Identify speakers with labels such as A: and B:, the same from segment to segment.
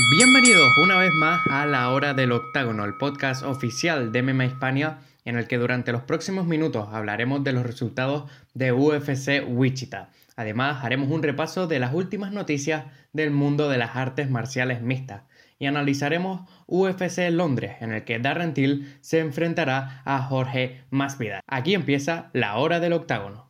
A: Bienvenidos una vez más a La Hora del Octágono, el podcast oficial de MMA Hispania, en el que durante los próximos minutos hablaremos de los resultados de UFC Wichita. Además, haremos un repaso de las últimas noticias del mundo de las artes marciales mixtas y analizaremos UFC Londres, en el que Darren Till se enfrentará a Jorge Masvidal. Aquí empieza La Hora del Octágono.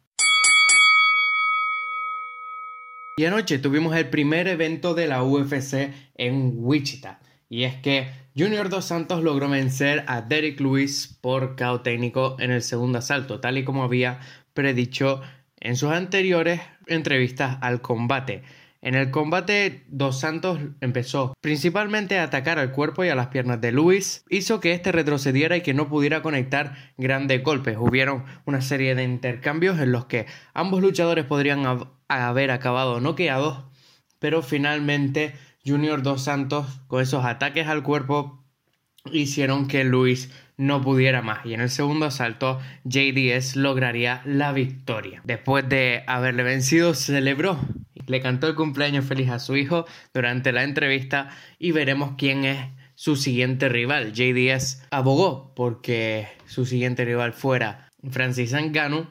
A: Y anoche tuvimos el primer evento de la UFC en Wichita. Y es que Junior Dos Santos logró vencer a Derek Lewis por KO técnico en el segundo asalto, tal y como había predicho en sus anteriores entrevistas al combate. En el combate, Dos Santos empezó principalmente a atacar al cuerpo y a las piernas de Luis, hizo que este retrocediera y que no pudiera conectar grandes golpes. Hubieron una serie de intercambios en los que ambos luchadores podrían haber acabado noqueados, pero finalmente Junior Dos Santos con esos ataques al cuerpo hicieron que Luis no pudiera más y en el segundo asalto JDS lograría la victoria. Después de haberle vencido celebró le cantó el cumpleaños feliz a su hijo durante la entrevista y veremos quién es su siguiente rival. JDS abogó porque su siguiente rival fuera Francis Ngannou,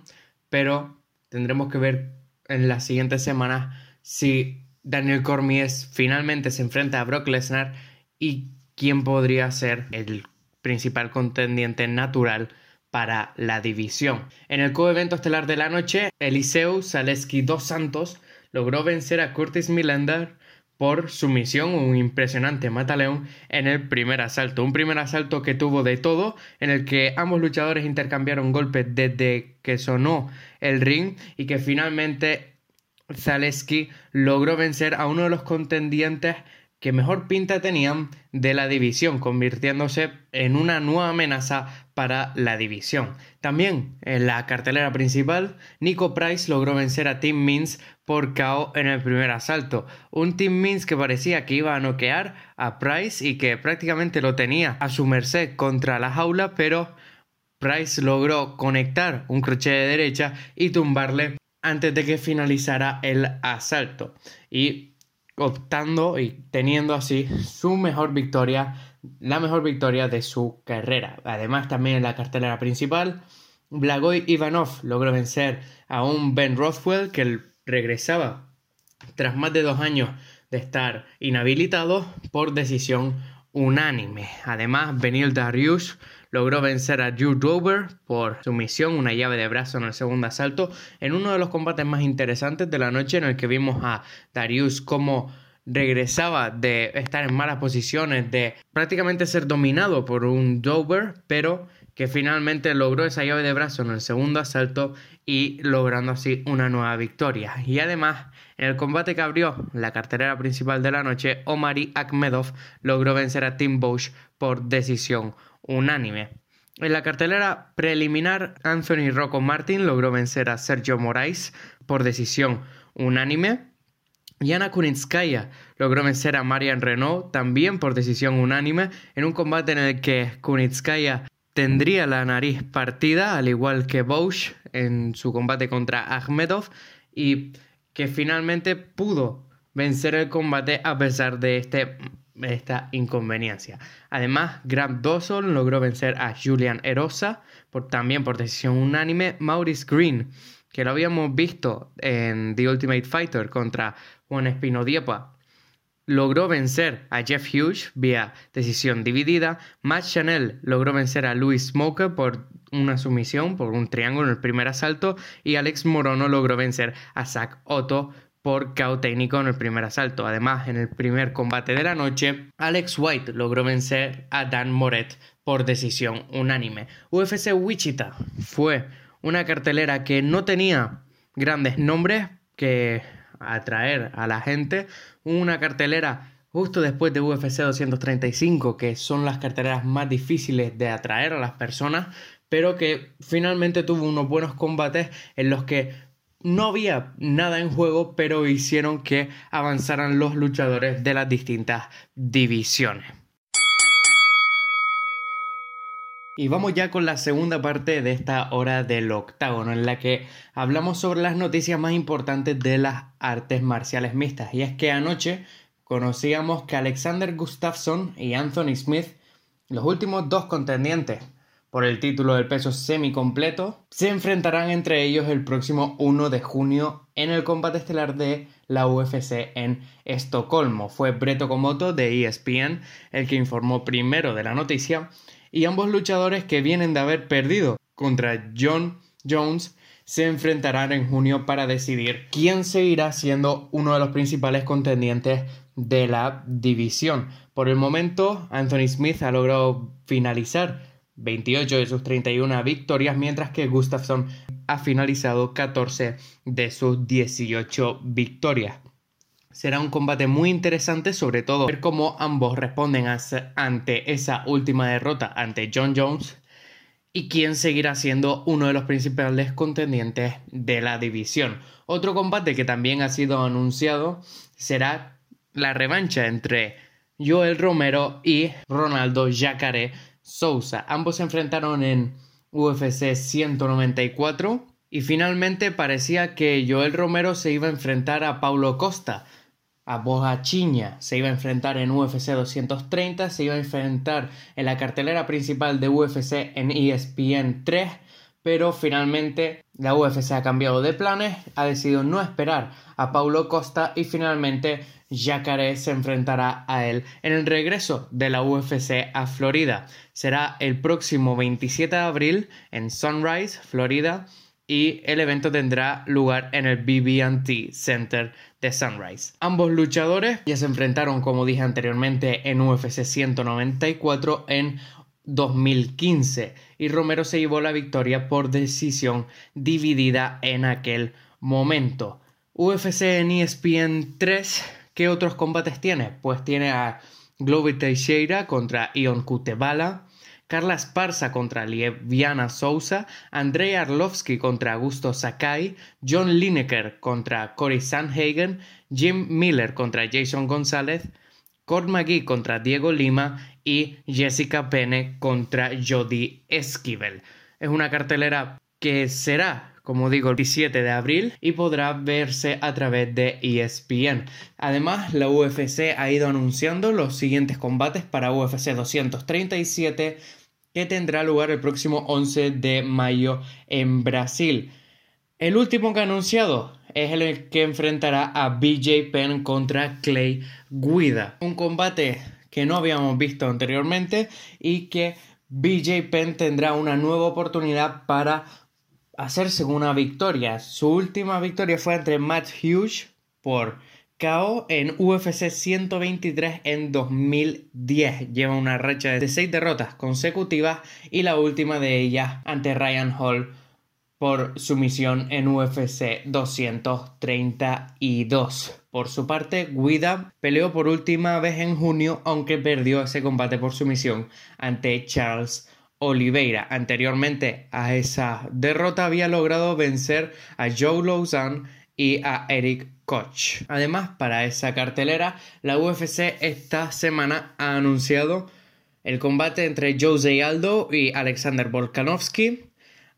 A: pero tendremos que ver en las siguientes semanas si Daniel Cormier finalmente se enfrenta a Brock Lesnar y quién podría ser el principal contendiente natural para la división. En el co-evento estelar de la noche, Eliseu Zaleski dos Santos logró vencer a Curtis Millender por sumisión, un impresionante mataleón en el primer asalto. Un primer asalto que tuvo de todo, en el que ambos luchadores intercambiaron golpes desde que sonó el ring y que finalmente Zaleski logró vencer a uno de los contendientes que mejor pinta tenían de la división, convirtiéndose en una nueva amenaza para la división. También en la cartelera principal, Nico Price logró vencer a Tim Means por KO en el primer asalto. Un Tim Means que parecía que iba a noquear a Price y que prácticamente lo tenía a su merced contra la jaula, pero Price logró conectar un crochet de derecha y tumbarle antes de que finalizara el asalto. Y optando y teniendo así su mejor victoria, la mejor victoria de su carrera. Además, también en la cartelera principal, Blagoy Ivanov logró vencer a un Ben Rothwell que regresaba tras más de dos años de estar inhabilitado por decisión unánime. Además, Benil Darius logró vencer a Drew Dover por sumisión, una llave de brazo en el segundo asalto, en uno de los combates más interesantes de la noche en el que vimos a Darius como regresaba de estar en malas posiciones, de prácticamente ser dominado por un Dover, pero que finalmente logró esa llave de brazo en el segundo asalto y logrando así una nueva victoria. Y además, en el combate que abrió la cartelera principal de la noche, Omari Akhmedov logró vencer a Tim Bosch por decisión unánime. En la cartelera preliminar, Anthony Rocco Martin logró vencer a Sergio Moraes por decisión unánime. Yana Kunitskaya logró vencer a Marian Renault también por decisión unánime en un combate en el que Kunitskaya tendría la nariz partida, al igual que Bosch en su combate contra Akhmedov, y que finalmente pudo vencer el combate a pesar de este esta inconveniencia. Además, Grant Dawson logró vencer a Julian Erosa, por, también por decisión unánime. Maurice Green, que lo habíamos visto en The Ultimate Fighter contra Juan Espino Diepa, logró vencer a Jeff Hughes vía decisión dividida. Matt Chanel logró vencer a Louis Smoker por una sumisión, por un triángulo en el primer asalto. Y Alex Morono logró vencer a Zach Otto por KO técnico en el primer asalto. Además, en el primer combate de la noche, Alex White logró vencer a Dan Moret por decisión unánime. UFC Wichita fue una cartelera que no tenía grandes nombres que atraer a la gente. Una cartelera justo después de UFC 235, que son las carteleras más difíciles de atraer a las personas, pero que finalmente tuvo unos buenos combates en los que no había nada en juego, pero hicieron que avanzaran los luchadores de las distintas divisiones. Y vamos ya con la segunda parte de esta hora del octágono, en la que hablamos sobre las noticias más importantes de las artes marciales mixtas. Y es que anoche conocíamos que Alexander Gustafsson y Anthony Smith, los últimos dos contendientes por el título del peso semi-completo, se enfrentarán entre ellos el próximo 1 de junio en el combate estelar de la UFC en Estocolmo. Fue Breto Komoto de ESPN el que informó primero de la noticia y ambos luchadores que vienen de haber perdido contra John Jones se enfrentarán en junio para decidir quién seguirá siendo uno de los principales contendientes de la división. Por el momento, Anthony Smith ha logrado finalizar 28 de sus 31 victorias, mientras que Gustafsson ha finalizado 14 de sus 18 victorias. Será un combate muy interesante, sobre todo ver cómo ambos responden ante esa última derrota ante John Jones y quién seguirá siendo uno de los principales contendientes de la división. Otro combate que también ha sido anunciado será la revancha entre Joel Romero y Ronaldo Jacare Sousa. Ambos se enfrentaron en UFC 194 y finalmente parecía que Joel Romero se iba a enfrentar a Paulo Costa a Boja Chiña. Se iba a enfrentar en UFC 230, se iba a enfrentar en la cartelera principal de UFC en ESPN 3, pero finalmente la UFC ha cambiado de planes, ha decidido no esperar a Paulo Costa y finalmente Jacare se enfrentará a él en el regreso de la UFC a Florida. Será el próximo 27 de abril en Sunrise, Florida y el evento tendrá lugar en el BB&T Center de Sunrise. Ambos luchadores ya se enfrentaron, como dije anteriormente, en UFC 194 en 2015 y Romero se llevó la victoria por decisión dividida en aquel momento. UFC en ESPN 3, ¿qué otros combates tiene? Pues tiene a Glover Teixeira contra Ion Kutebala, Carla Esparza contra Lieviana Sousa, Andrei Arlovski contra Augusto Sakai, John Lineker contra Cory Sanhagen, Jim Miller contra Jason González, Cord McGee contra Diego Lima y Jessica Pene contra Jody Esquivel. Es una cartelera que será como digo, el 17 de abril y podrá verse a través de ESPN. Además, la UFC ha ido anunciando los siguientes combates para UFC 237 que tendrá lugar el próximo 11 de mayo en Brasil. El último que ha anunciado es el que enfrentará a BJ Penn contra Clay Guida. Un combate que no habíamos visto anteriormente y que BJ Penn tendrá una nueva oportunidad para hacerse una victoria. Su última victoria fue entre Matt Hughes por KO en UFC 123 en 2010. Lleva una racha de 6 derrotas consecutivas y la última de ellas ante Ryan Hall por sumisión en UFC 232. Por su parte, Guida peleó por última vez en junio, aunque perdió ese combate por sumisión ante Charles Oliveira. Anteriormente a esa derrota había logrado vencer a Joe Lozan y a Eric Koch. Además, para esa cartelera, la UFC esta semana ha anunciado el combate entre Jose Aldo y Alexander Volkanovski,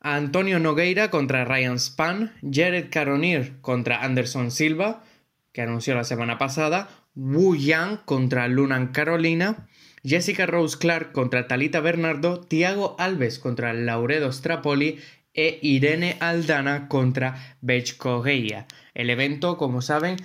A: Antonio Nogueira contra Ryan Span, Jared Caronir contra Anderson Silva, que anunció la semana pasada, Wu Yang contra Lunan Carolina, Jessica Rose Clark contra Talita Bernardo, Tiago Alves contra Lauredo Strapoli e Irene Aldana contra Bech Correia. El evento, como saben,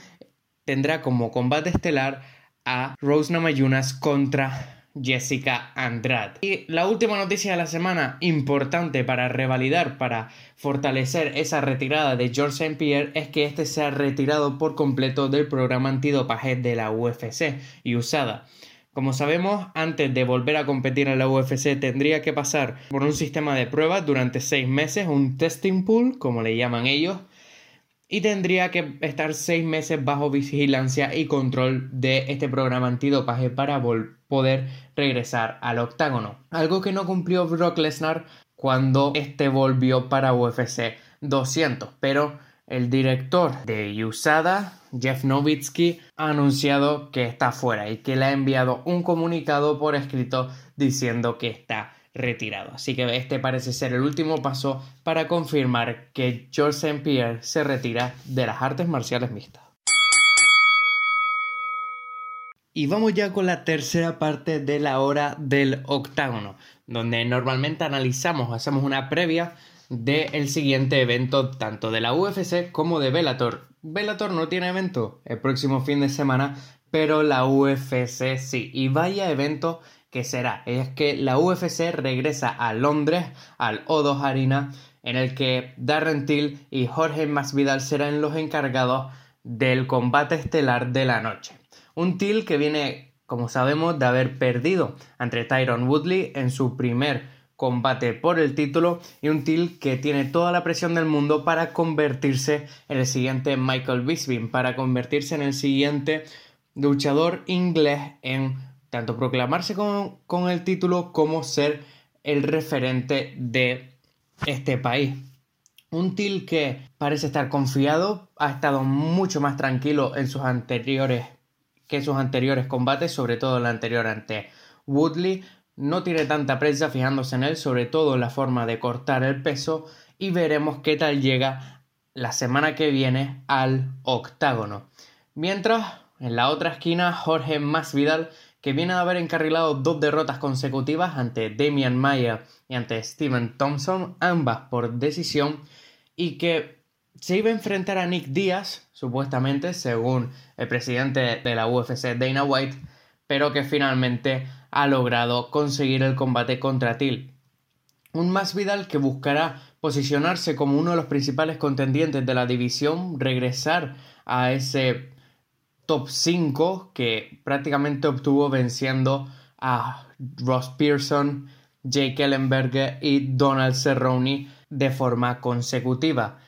A: tendrá como combate estelar a Rose Namayunas contra Jessica Andrade. Y la última noticia de la semana, importante para revalidar, para fortalecer esa retirada de George St. Pierre, es que este se ha retirado por completo del programa antidopaje de la UFC y usada. Como sabemos, antes de volver a competir en la UFC tendría que pasar por un sistema de pruebas durante seis meses, un testing pool, como le llaman ellos, y tendría que estar seis meses bajo vigilancia y control de este programa antidopaje para poder regresar al octágono. Algo que no cumplió Brock Lesnar cuando este volvió para UFC 200, pero el director de USADA, Jeff Nowitzki, ha anunciado que está fuera y que le ha enviado un comunicado por escrito diciendo que está retirado. Así que este parece ser el último paso para confirmar que George St. Pierre se retira de las artes marciales mixtas. Y vamos ya con la tercera parte de la hora del octágono, donde normalmente analizamos, hacemos una previa del siguiente evento tanto de la UFC como de Bellator. Bellator no tiene evento el próximo fin de semana, pero la UFC sí. Y vaya evento que será. Es que la UFC regresa a Londres, al O2 Arena, en el que Darren Till y Jorge Masvidal serán los encargados del combate estelar de la noche. Un Till que viene, como sabemos, de haber perdido ante Tyron Woodley en su primer combate por el título y un Till que tiene toda la presión del mundo para convertirse en el siguiente Michael Bisping, para convertirse en el siguiente luchador inglés en tanto proclamarse con, con el título como ser el referente de este país. Un Till que parece estar confiado, ha estado mucho más tranquilo en sus anteriores que sus anteriores combates, sobre todo el anterior ante Woodley. No tiene tanta presa fijándose en él, sobre todo en la forma de cortar el peso y veremos qué tal llega la semana que viene al octágono. Mientras, en la otra esquina, Jorge Masvidal, que viene de haber encarrilado dos derrotas consecutivas ante Damian Maya y ante Steven Thompson, ambas por decisión, y que se iba a enfrentar a Nick Díaz, supuestamente, según el presidente de la UFC, Dana White, pero que finalmente ha logrado conseguir el combate contra Till. Un Masvidal que buscará posicionarse como uno de los principales contendientes de la división, regresar a ese top 5 que prácticamente obtuvo venciendo a Ross Pearson, Jake Ellenberger y Donald Cerrone de forma consecutiva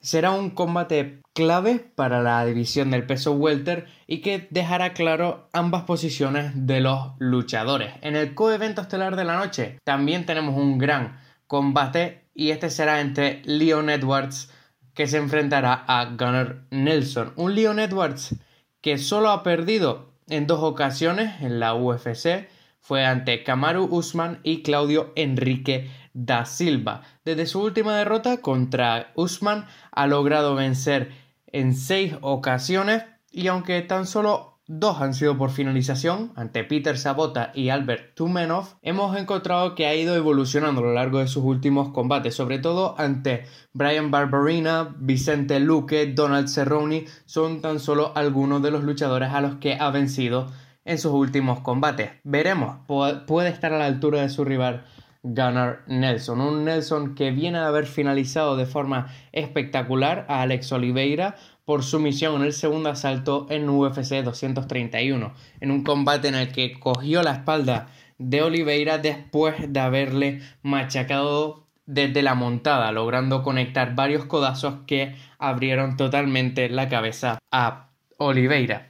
A: será un combate clave para la división del peso welter y que dejará claro ambas posiciones de los luchadores. En el coevento estelar de la noche también tenemos un gran combate y este será entre Leon Edwards que se enfrentará a Gunnar Nelson. Un Leon Edwards que solo ha perdido en dos ocasiones en la UFC fue ante Kamaru Usman y Claudio Enrique da Silva. Desde su última derrota contra Usman ha logrado vencer en seis ocasiones y aunque tan solo dos han sido por finalización ante Peter Sabota y Albert Tumenov, hemos encontrado que ha ido evolucionando a lo largo de sus últimos combates, sobre todo ante Brian Barberina, Vicente Luque, Donald Cerrone, son tan solo algunos de los luchadores a los que ha vencido en sus últimos combates. Veremos, puede estar a la altura de su rival Gunnar Nelson. Un Nelson que viene a haber finalizado de forma espectacular a Alex Oliveira por su misión en el segundo asalto en UFC 231, en un combate en el que cogió la espalda de Oliveira después de haberle machacado desde la montada, logrando conectar varios codazos que abrieron totalmente la cabeza a Oliveira.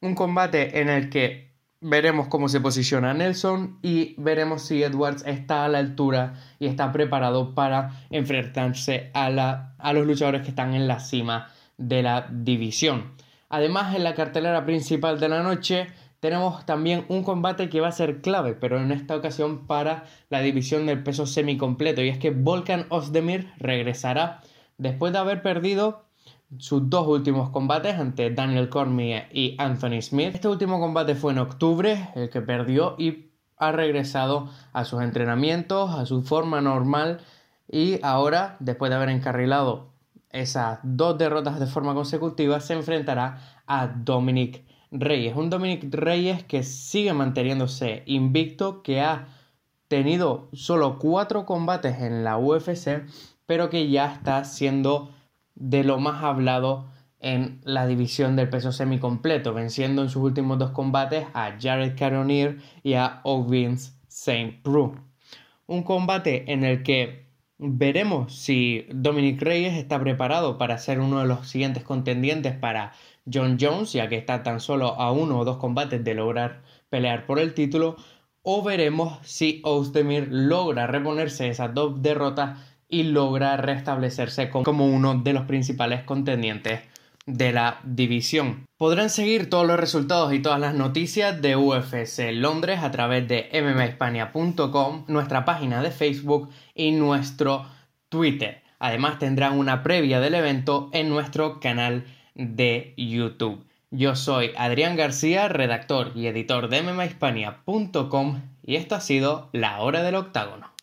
A: Un combate en el que Veremos cómo se posiciona Nelson y veremos si Edwards está a la altura y está preparado para enfrentarse a, la, a los luchadores que están en la cima de la división. Además, en la cartelera principal de la noche tenemos también un combate que va a ser clave, pero en esta ocasión para la división del peso semicompleto. Y es que Volkan Ozdemir regresará después de haber perdido sus dos últimos combates ante Daniel Cormier y Anthony Smith. Este último combate fue en octubre, el que perdió y ha regresado a sus entrenamientos, a su forma normal y ahora, después de haber encarrilado esas dos derrotas de forma consecutiva, se enfrentará a Dominic Reyes. Un Dominic Reyes que sigue manteniéndose invicto, que ha tenido solo cuatro combates en la UFC, pero que ya está siendo de lo más hablado en la división del peso semicompleto, venciendo en sus últimos dos combates a Jared Cannonier y a Owens St. Preux. Un combate en el que veremos si Dominic Reyes está preparado para ser uno de los siguientes contendientes para John Jones, ya que está tan solo a uno o dos combates de lograr pelear por el título, o veremos si Ozdemir logra reponerse esas dos derrotas y logra restablecerse como uno de los principales contendientes de la división. Podrán seguir todos los resultados y todas las noticias de UFC Londres a través de mmahispania.com, nuestra página de Facebook y nuestro Twitter. Además tendrán una previa del evento en nuestro canal de YouTube. Yo soy Adrián García, redactor y editor de MMAhispania.com y esto ha sido La Hora del Octágono.